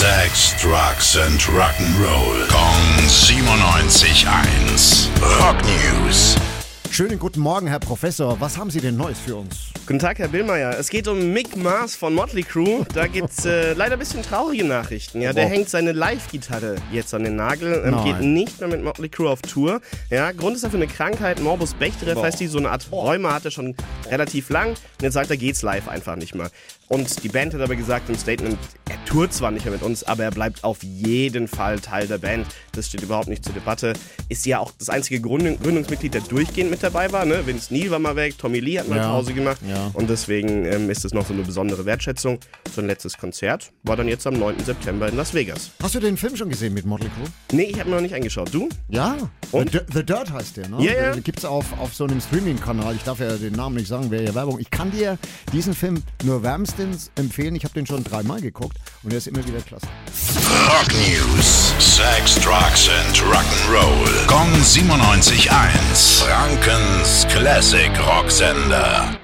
Sex, Drugs and Rock'n'Roll. Kong 97.1. Rock News. Schönen guten Morgen, Herr Professor. Was haben Sie denn Neues für uns? Guten Tag, Herr Billmeier. Es geht um Mick Mars von Motley Crue. Da gibt's äh, leider ein bisschen traurige Nachrichten. Ja, der Oh. hängt seine Live-Gitarre jetzt an den Nagel. Ähm, geht nicht mehr mit Motley Crue auf Tour. Ja, Grund ist dafür eine Krankheit, Morbus Bechterew heißt die. So eine Art Rheuma hat er schon relativ lang. Und jetzt sagt er, geht's live einfach nicht mehr. Und die Band hat aber gesagt im Statement, tourt zwar nicht mehr mit uns, aber er bleibt auf jeden Fall Teil der Band. Das steht überhaupt nicht zur Debatte. Ist ja auch das einzige Gründung, Gründungsmitglied, der durchgehend mit dabei war. Ne? Vince Neil war mal weg, Tommy Lee hat mal Ja, Pause gemacht. ja. Und deswegen ähm, ist es noch so eine besondere Wertschätzung. So ein letztes Konzert war dann jetzt am 9. September in Las Vegas. Hast du den Film schon gesehen mit Motley Crue? Nee, ich habe noch nicht angeschaut. Du? Ja. Und? The, The Dirt heißt der, ne? Ja, ja. Den gibt's auf, auf so einem Streaming-Kanal. Ich darf ja den Namen nicht sagen, wäre ja Werbung. Ich kann dir diesen Film nur wärmstens empfehlen. Ich habe den schon dreimal geguckt und er ist immer wieder klasse. Rock News. Sex, Drugs and Rock'n'Roll. Kong 97.1. Frankens Classic Rocksender.